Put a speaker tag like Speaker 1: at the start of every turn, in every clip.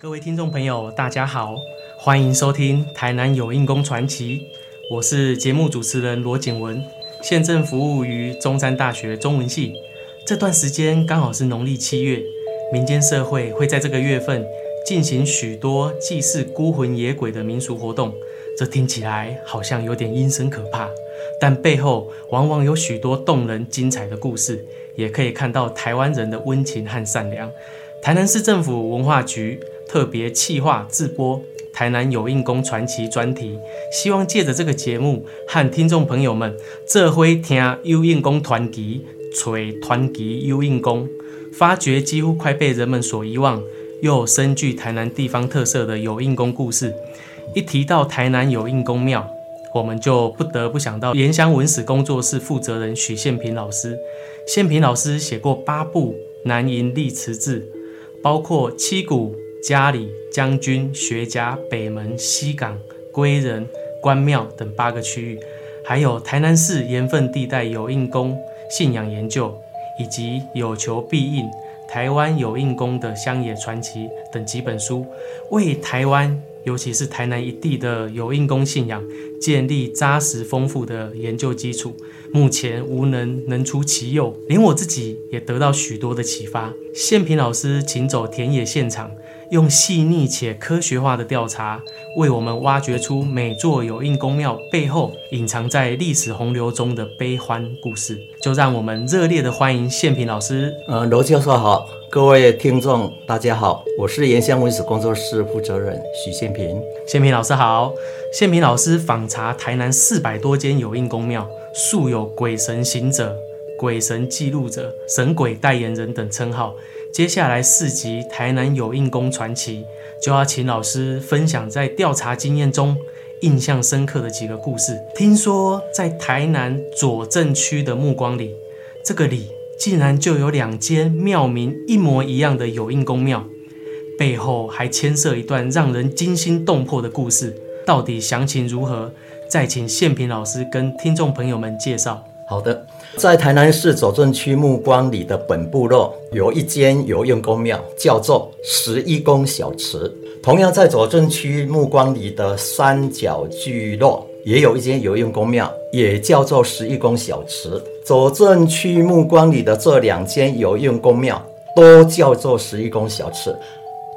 Speaker 1: 各位听众朋友，大家好，欢迎收听《台南有印功传奇》，我是节目主持人罗景文，现正服务于中山大学中文系。这段时间刚好是农历七月，民间社会会在这个月份进行许多祭祀孤魂野鬼的民俗活动。这听起来好像有点阴森可怕，但背后往往有许多动人精彩的故事，也可以看到台湾人的温情和善良。台南市政府文化局特别企划自播《台南有印功传奇》专题，希望借着这个节目和听众朋友们这回听有印功传奇，吹传奇有印功，发掘几乎快被人们所遗忘又深具台南地方特色的有印功故事。一提到台南有印公庙，我们就不得不想到延香文史工作室负责人许宪平老师。宪平老师写过八部南瀛历词志，包括七股、嘉里、将军、学家、北门、西港、归仁、关庙等八个区域，还有台南市盐分地带有印宫信仰研究，以及有求必应台湾有印宫的乡野传奇等几本书，为台湾。尤其是台南一地的有印公信仰，建立扎实丰富的研究基础，目前无能能出其右，连我自己也得到许多的启发。宪平老师请走田野现场，用细腻且科学化的调查，为我们挖掘出每座有印公庙背后隐藏在历史洪流中的悲欢故事。就让我们热烈的欢迎宪平老师。
Speaker 2: 呃，罗教授好。各位听众，大家好，我是岩香文史工作室负责人许宪平。
Speaker 1: 宪平老师好，宪平老师访查台南四百多间有印公庙，素有“鬼神行者”、“鬼神记录者”、“神鬼代言人”等称号。接下来四集《台南有印公传奇》，就要请老师分享在调查经验中印象深刻的几个故事。听说在台南左镇区的目光里，这个里。竟然就有两间庙名一模一样的有印公庙，背后还牵涉一段让人惊心动魄的故事。到底详情如何？再请宪平老师跟听众朋友们介绍。
Speaker 2: 好的，在台南市左镇区目光里的本部落有一间有用公庙，叫做十一宫小祠。同样在左镇区目光里的三角聚落。也有一间有用公庙，也叫做十一宫小祠。左镇区目光里的这两间有用公庙，都叫做十一宫小祠。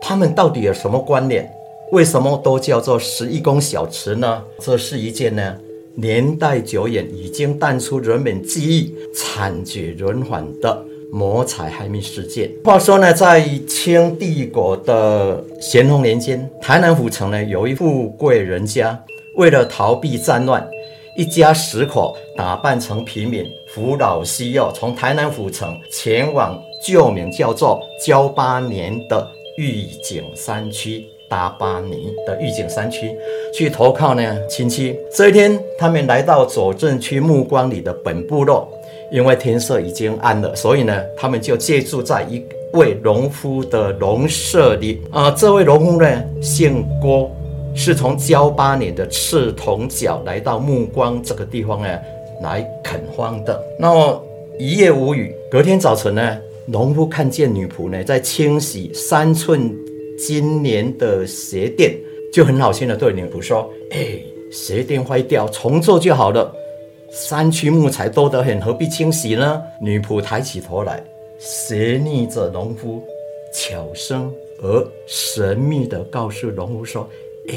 Speaker 2: 它们到底有什么关联？为什么都叫做十一宫小祠呢？这是一件呢年代久远、已经淡出人们记忆、惨绝人寰的谋财害命事件。话说呢，在清帝国的咸丰年间，台南府城呢有一富贵人家。为了逃避战乱，一家十口打扮成平民，扶老携幼，从台南府城前往旧名叫做交八年的玉井山区。达巴尼的玉井山区去投靠呢亲戚。这一天，他们来到左镇区目光里的本部落，因为天色已经暗了，所以呢，他们就借住在一位农夫的农舍里。啊，这位农夫呢，姓郭。是从交八年的赤铜角来到暮光这个地方呢，来垦荒的。那么一夜无雨，隔天早晨呢，农夫看见女仆呢在清洗三寸今年的鞋垫，就很好心的对女仆说：“哎，鞋垫坏掉，重做就好了。山区木材多得很，何必清洗呢？”女仆抬起头来，斜睨着农夫，悄声而神秘的告诉农夫说。哎，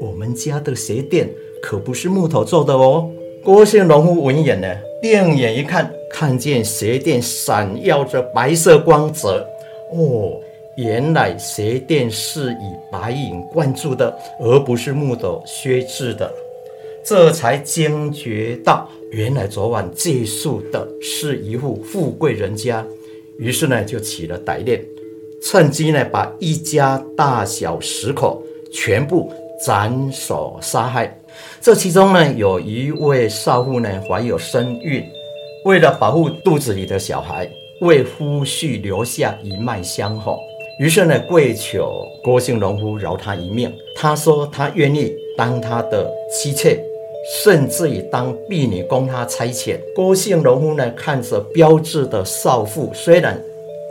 Speaker 2: 我们家的鞋垫可不是木头做的哦。郭姓农夫闻言呢，定眼一看，看见鞋垫闪耀着白色光泽。哦，原来鞋垫是以白银灌注的，而不是木头削制的。这才惊觉到，原来昨晚借宿的是一户富贵人家。于是呢，就起了歹念，趁机呢，把一家大小十口。全部斩首杀害。这其中呢，有一位少妇呢怀有身孕，为了保护肚子里的小孩，为夫婿留下一脉香火，于是呢跪求郭姓农夫饶他一命。他说他愿意当他的妻妾，甚至于当婢女供他差遣。郭姓农夫呢看着标致的少妇，虽然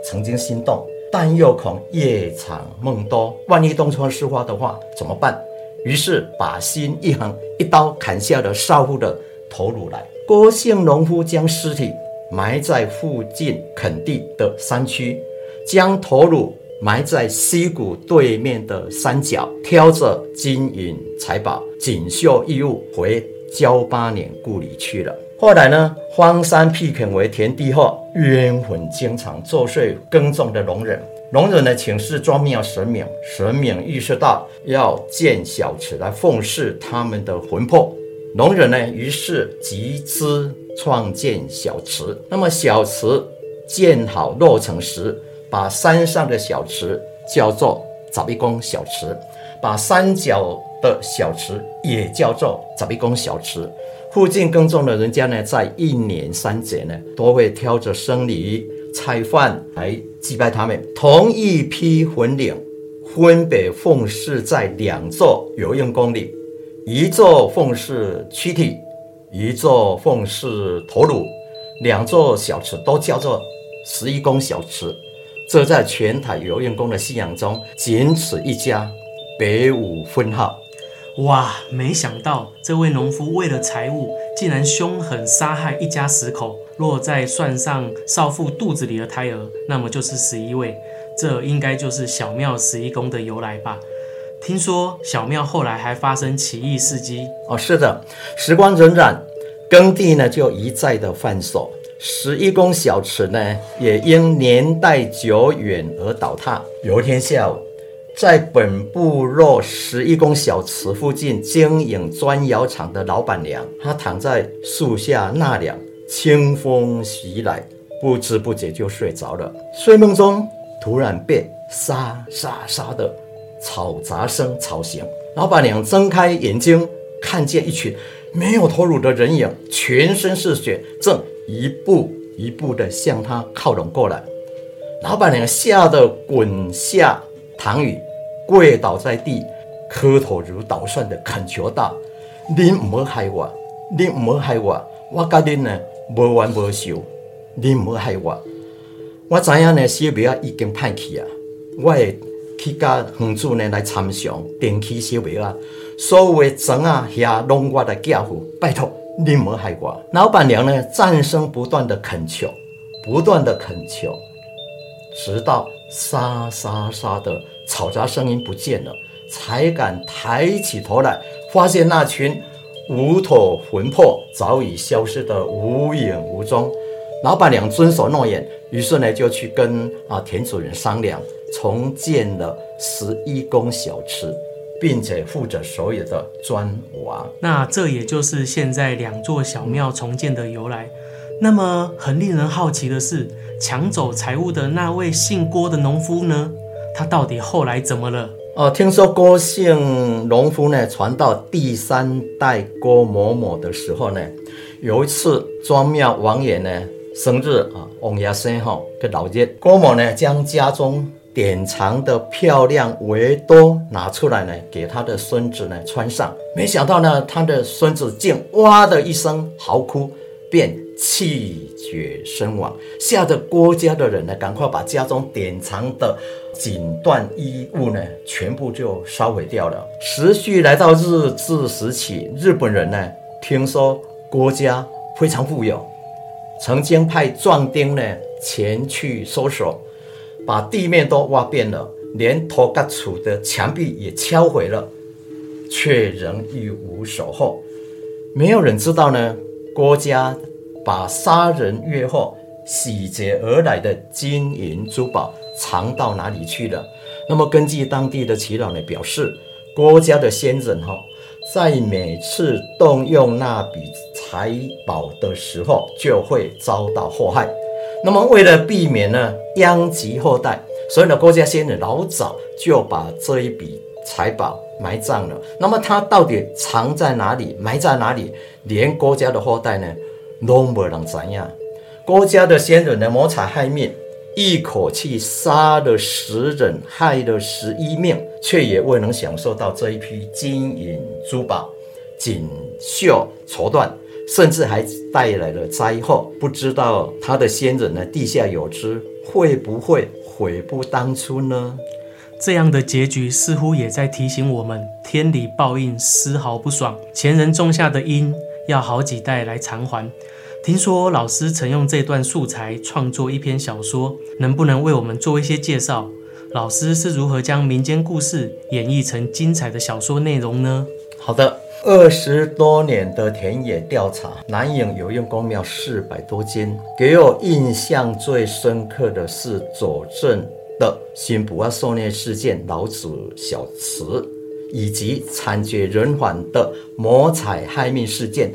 Speaker 2: 曾经心动，但又恐夜长梦多，万一东窗事发的话怎么办？于是把心一横，一刀砍下了少妇的头颅来。郭姓农夫将尸体埋在附近垦地的山区，将头颅埋在溪谷对面的山脚，挑着金银财宝、锦绣衣物回交八年故里去了。后来呢，荒山辟垦为田地后，冤魂经常作祟耕种的农人。农人呢，请示庄庙神明，神明意识到要建小池来奉祀他们的魂魄。农人呢，于是集资创建小池。那么小池建好落成时，把山上的小池叫做杂壁公小池，把山脚的小池也叫做杂壁公小池。附近耕种的人家呢，在一年三节呢，都会挑着生梨、菜饭来祭拜他们。同一批魂灵分别奉祀在两座有用宫里，一座奉祀躯体，一座奉祀头颅。两座小池都叫做十一宫小池。这在全台有用宫的信仰中，仅此一家，别无分号。
Speaker 1: 哇！没想到这位农夫为了财物，竟然凶狠杀害一家十口。若再算上少妇肚子里的胎儿，那么就是十一位。这应该就是小庙十一宫的由来吧？听说小庙后来还发生奇异事迹
Speaker 2: 哦。是的，时光荏苒，耕地呢就一再的换手，十一宫小池呢也因年代久远而倒塌。有一天下午。在本部落十一宫小池附近经营砖窑厂的老板娘，她躺在树下纳凉，清风袭来，不知不觉就睡着了。睡梦中突然被沙沙沙的吵杂声吵醒，老板娘睁开眼睛，看见一群没有头颅的人影，全身是血，正一步一步地向他靠拢过来。老板娘吓得滚下躺椅。跪倒在地，磕头如捣蒜的恳求道：“您唔好害我，您唔好害我，我甲您呢无冤无仇，您唔好害我。我知影呢小妹啊已经歹去啊，我会去甲房主呢来参详，定起小妹啊，所有的砖啊遐拢我来缴付，拜托您唔好害我。”老板娘呢战声不断的恳求，不断的恳求，直到沙沙沙的。嘈杂声音不见了，才敢抬起头来，发现那群无头魂魄早已消失得无影无踪。老板娘遵守诺言，于是呢就去跟啊田主人商量，重建了十一宫小吃，并且负责所有的砖瓦。
Speaker 1: 那这也就是现在两座小庙重建的由来。那么很令人好奇的是，抢走财物的那位姓郭的农夫呢？他到底后来怎么了？
Speaker 2: 哦，听说郭姓农夫呢，传到第三代郭某某的时候呢，有一次庄庙王爷呢生日啊，王爷生哈的老日，郭某呢将家中典藏的漂亮围兜拿出来呢，给他的孙子呢穿上，没想到呢，他的孙子竟哇的一声嚎哭，便气绝身亡，吓得郭家的人呢，赶快把家中典藏的。锦缎衣物呢，全部就烧毁掉了。时序来到日治时期，日本人呢，听说郭家非常富有，曾经派壮丁呢前去搜索，把地面都挖遍了，连头盖处的墙壁也敲毁了，却仍一无所获。没有人知道呢，郭家把杀人越货、洗劫而来的金银珠宝。藏到哪里去了？那么根据当地的祈祷呢，表示郭家的先人哈，在每次动用那笔财宝的时候，就会遭到祸害。那么为了避免呢殃及后代，所以呢郭家先人老早就把这一笔财宝埋葬了。那么他到底藏在哪里，埋在哪里？连郭家的后代呢都没人知样。郭家的先人呢谋财害命。一口气杀了十人，害了十一命，却也未能享受到这一批金银珠宝、锦绣绸缎，甚至还带来了灾祸。不知道他的先人呢，地下有知，会不会悔不当初呢？
Speaker 1: 这样的结局似乎也在提醒我们：天理报应丝毫不爽，前人种下的因要好几代来偿还。听说老师曾用这段素材创作一篇小说，能不能为我们做一些介绍？老师是如何将民间故事演绎成精彩的小说内容呢？
Speaker 2: 好的，二十多年的田野调查，南影有用公庙四百多间，给我印象最深刻的是佐证。的新普阿受虐事件老子小祠，以及惨绝人寰的魔彩害命事件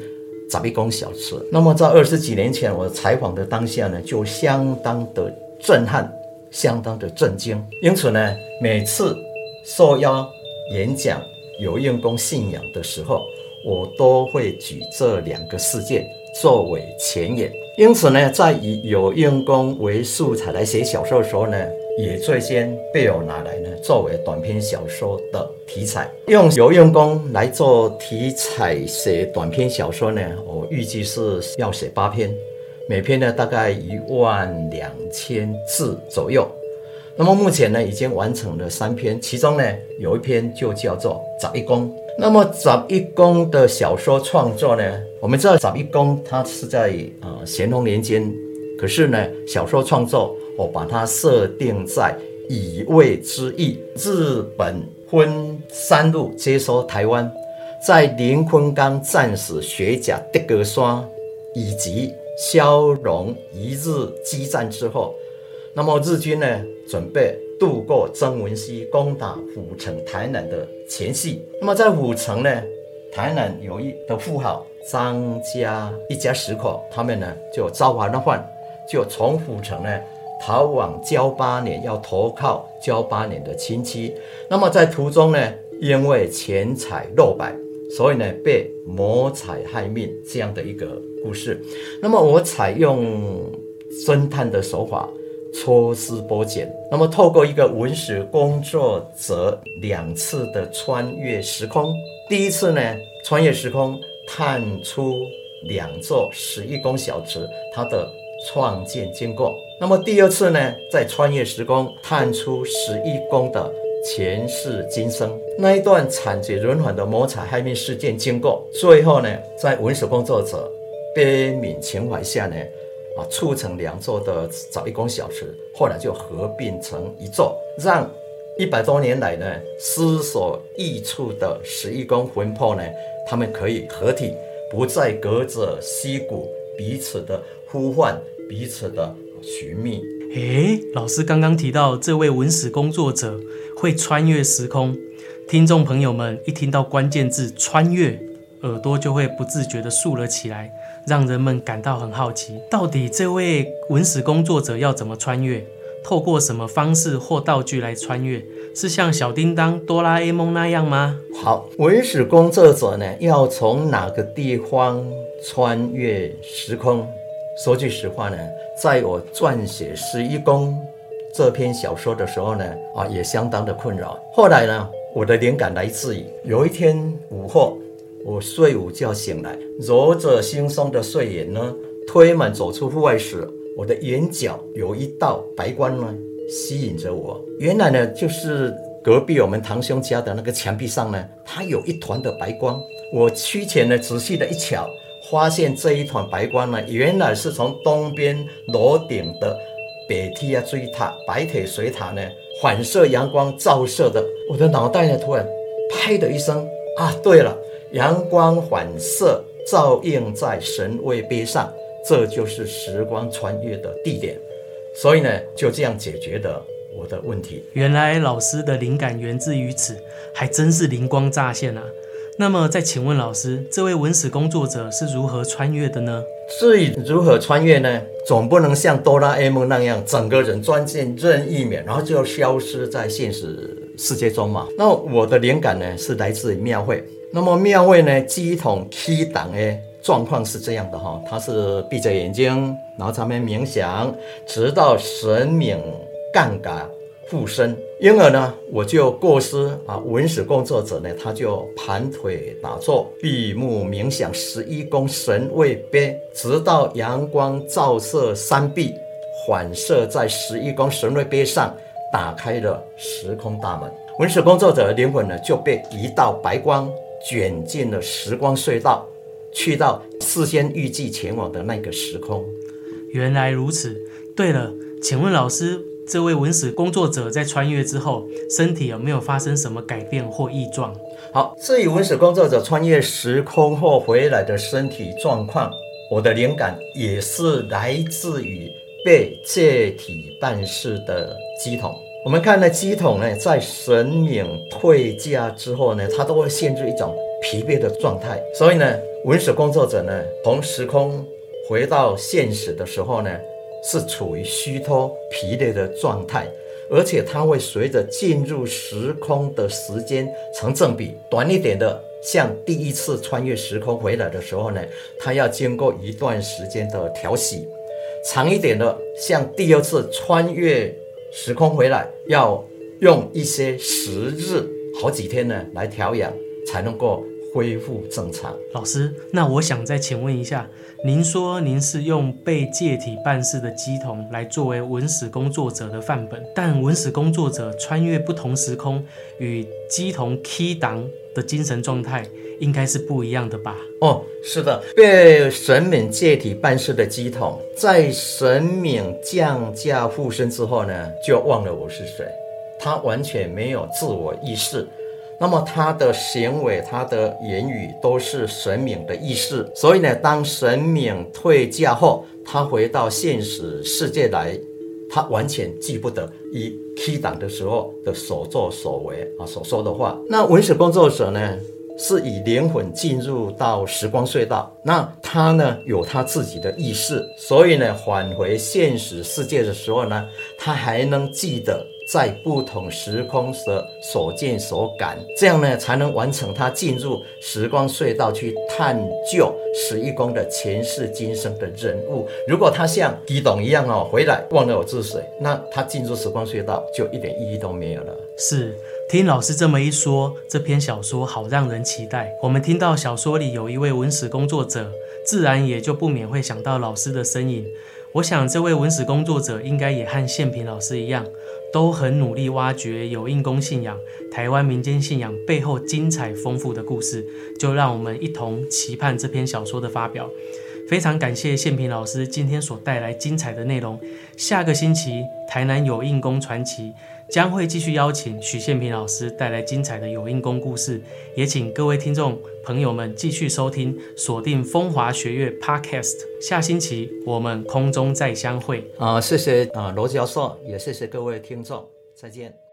Speaker 2: 杂壁宫小祠。那么在二十几年前，我采访的当下呢，就相当的震撼，相当的震惊。因此呢，每次受邀演讲有用功信仰的时候，我都会举这两个事件作为前言。因此呢，在以有用功为素材来写小说的时候呢。也最先被我拿来呢，作为短篇小说的题材，用有用功来做题材写短篇小说呢，我预计是要写八篇，每篇呢大概一万两千字左右。那么目前呢已经完成了三篇，其中呢有一篇就叫做《杂一公》。那么《杂一公》的小说创作呢，我们知道《杂一公》它是在呃咸丰年间，可是呢小说创作。我把它设定在以卫之役，日本分三路接收台湾，在林坤刚战死学甲德格山以及萧荣一日激战之后，那么日军呢准备渡过曾文溪，攻打府城台南的前夕。那么在府城呢，台南有一的富豪张家一家十口，他们呢就招完了饭，就从府城呢。逃往交八年，要投靠交八年的亲戚。那么在途中呢，因为钱财落败，所以呢被谋财害命这样的一个故事。那么我采用侦探的手法，抽丝剥茧。那么透过一个文史工作者两次的穿越时空，第一次呢穿越时空，探出两座十一宫小池，它的。创建经过，那么第二次呢，在穿越时空探出十一宫的前世今生那一段惨绝人寰的谋财害命事件经过，最后呢，在文史工作者悲悯情怀下呢，啊，促成两座的早一宫小池，后来就合并成一座，让一百多年来呢思所异处的十一宫魂魄呢，他们可以合体，不再隔着溪谷彼此的呼唤。彼此的寻觅。
Speaker 1: 诶，老师刚刚提到这位文史工作者会穿越时空，听众朋友们一听到关键字“穿越”，耳朵就会不自觉地竖了起来，让人们感到很好奇，到底这位文史工作者要怎么穿越？透过什么方式或道具来穿越？是像小叮当、哆啦 A 梦那样吗？
Speaker 2: 好，文史工作者呢，要从哪个地方穿越时空？说句实话呢，在我撰写《十一宫》这篇小说的时候呢，啊，也相当的困扰。后来呢，我的灵感来自于有一天午后，我睡午觉醒来，揉着惺忪的睡眼呢，推门走出户外时，我的眼角有一道白光呢，吸引着我。原来呢，就是隔壁我们堂兄家的那个墙壁上呢，它有一团的白光。我趋前呢，仔细的一瞧。发现这一团白光呢，原来是从东边楼顶的北梯啊锥塔、白铁水塔呢反射阳光照射的。我的脑袋呢突然拍的一声啊，对了，阳光反射照映在神位碑上，这就是时光穿越的地点。所以呢，就这样解决的我的问题。
Speaker 1: 原来老师的灵感源自于此，还真是灵光乍现啊！那么，再请问老师，这位文史工作者是如何穿越的呢？
Speaker 2: 至于如何穿越呢？总不能像哆啦 A 梦那样，整个人钻进任意门，然后就消失在现实世界中嘛。那我的灵感呢，是来自于庙会。那么庙位呢，机统七档诶，状况是这样的哈，他是闭着眼睛，然后他们冥想，直到神明杠杆。附身，因而呢，我就过失啊，文史工作者呢，他就盘腿打坐，闭目冥想十一宫神位碑，直到阳光照射三壁，反射在十一宫神位碑上，打开了时空大门。文史工作者的灵魂呢，就被一道白光卷进了时光隧道，去到事先预计前往的那个时空。
Speaker 1: 原来如此。对了，请问老师，这位文史工作者在穿越之后，身体有没有发生什么改变或异状？
Speaker 2: 好，至于文史工作者穿越时空后回来的身体状况，我的灵感也是来自于被借体办事的机统。我们看呢，机统呢，在神明退驾之后呢，它都会陷入一种疲惫的状态。所以呢，文史工作者呢，从时空回到现实的时候呢。是处于虚脱、疲累的状态，而且它会随着进入时空的时间成正比。短一点的，像第一次穿越时空回来的时候呢，它要经过一段时间的调息；长一点的，像第二次穿越时空回来，要用一些时日、好几天呢来调养，才能够。恢复正常。
Speaker 1: 老师，那我想再请问一下，您说您是用被借体办事的机童来作为文史工作者的范本，但文史工作者穿越不同时空与机童 key 档的精神状态应该是不一样的吧？
Speaker 2: 哦，是的，被神明借体办事的机童，在神明降价附身之后呢，就忘了我是谁，他完全没有自我意识。那么他的行为、他的言语都是神明的意识，所以呢，当神明退驾后，他回到现实世界来，他完全记不得以 K 档的时候的所作所为啊，所说的话。那文史工作者呢，是以灵魂进入到时光隧道，那他呢有他自己的意识，所以呢，返回现实世界的时候呢，他还能记得。在不同时空的所见所感，这样呢才能完成他进入时光隧道去探究十一宫的前世今生的人物。如果他像狄董一样哦，回来忘了我是谁，那他进入时光隧道就一点意义都没有了。
Speaker 1: 是，听老师这么一说，这篇小说好让人期待。我们听到小说里有一位文史工作者，自然也就不免会想到老师的身影。我想这位文史工作者应该也和宪平老师一样。都很努力挖掘有印公信仰、台湾民间信仰背后精彩丰富的故事，就让我们一同期盼这篇小说的发表。非常感谢宪平老师今天所带来精彩的内容。下个星期台南有印公传奇。将会继续邀请许宪平老师带来精彩的有印功故事，也请各位听众朋友们继续收听，锁定风华学院 Podcast。下星期我们空中再相会。
Speaker 2: 啊，谢谢啊罗教授，也谢谢各位听众，再见。